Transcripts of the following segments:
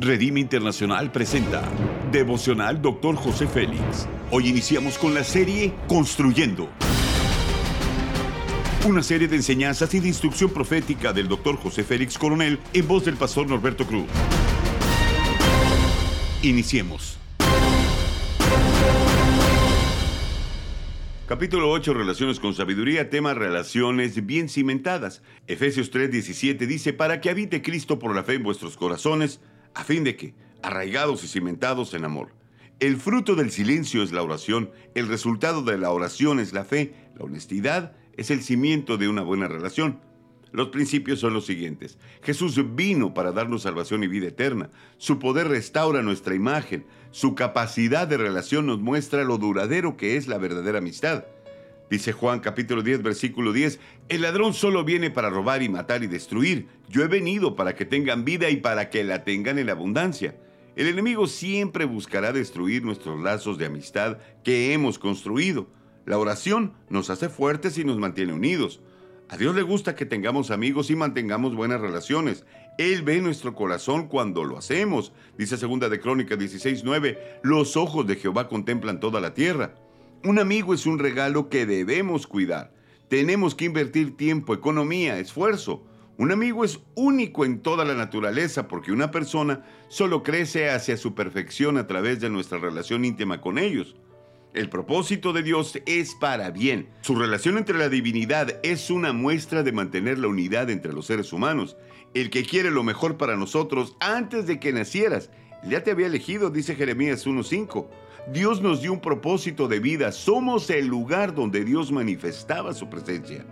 Redime Internacional presenta Devocional Dr. José Félix. Hoy iniciamos con la serie Construyendo. Una serie de enseñanzas y de instrucción profética del Dr. José Félix Coronel en voz del pastor Norberto Cruz. Iniciemos. Capítulo 8, Relaciones con Sabiduría, tema Relaciones bien cimentadas. Efesios 3, 17 dice, para que habite Cristo por la fe en vuestros corazones, a fin de que, arraigados y cimentados en amor. El fruto del silencio es la oración, el resultado de la oración es la fe, la honestidad es el cimiento de una buena relación. Los principios son los siguientes. Jesús vino para darnos salvación y vida eterna. Su poder restaura nuestra imagen. Su capacidad de relación nos muestra lo duradero que es la verdadera amistad. Dice Juan capítulo 10 versículo 10, el ladrón solo viene para robar y matar y destruir. Yo he venido para que tengan vida y para que la tengan en abundancia. El enemigo siempre buscará destruir nuestros lazos de amistad que hemos construido. La oración nos hace fuertes y nos mantiene unidos. A Dios le gusta que tengamos amigos y mantengamos buenas relaciones. Él ve nuestro corazón cuando lo hacemos. Dice segunda de Crónicas 16:9, los ojos de Jehová contemplan toda la tierra. Un amigo es un regalo que debemos cuidar. Tenemos que invertir tiempo, economía, esfuerzo. Un amigo es único en toda la naturaleza porque una persona solo crece hacia su perfección a través de nuestra relación íntima con ellos. El propósito de Dios es para bien. Su relación entre la divinidad es una muestra de mantener la unidad entre los seres humanos. El que quiere lo mejor para nosotros antes de que nacieras, ya te había elegido, dice Jeremías 1.5. Dios nos dio un propósito de vida. Somos el lugar donde Dios manifestaba su presencia.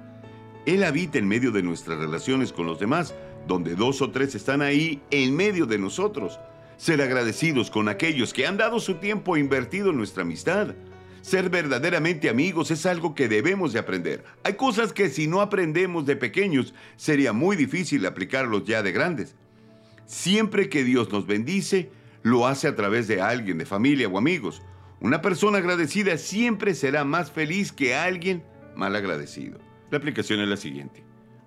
Él habita en medio de nuestras relaciones con los demás, donde dos o tres están ahí en medio de nosotros. Ser agradecidos con aquellos que han dado su tiempo invertido en nuestra amistad. Ser verdaderamente amigos es algo que debemos de aprender. Hay cosas que si no aprendemos de pequeños sería muy difícil aplicarlos ya de grandes. Siempre que Dios nos bendice, lo hace a través de alguien, de familia o amigos. Una persona agradecida siempre será más feliz que alguien mal agradecido. La aplicación es la siguiente.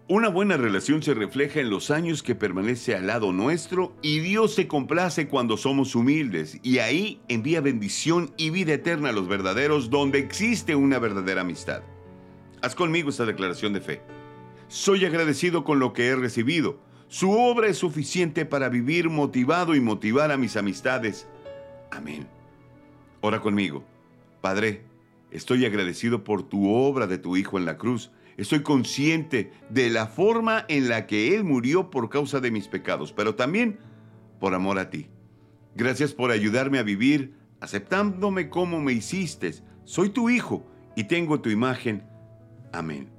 Una buena relación se refleja en los años que permanece al lado nuestro y Dios se complace cuando somos humildes y ahí envía bendición y vida eterna a los verdaderos donde existe una verdadera amistad. Haz conmigo esta declaración de fe. Soy agradecido con lo que he recibido. Su obra es suficiente para vivir motivado y motivar a mis amistades. Amén. Ora conmigo. Padre, estoy agradecido por tu obra de tu Hijo en la cruz Estoy consciente de la forma en la que Él murió por causa de mis pecados, pero también por amor a ti. Gracias por ayudarme a vivir aceptándome como me hiciste. Soy tu hijo y tengo tu imagen. Amén.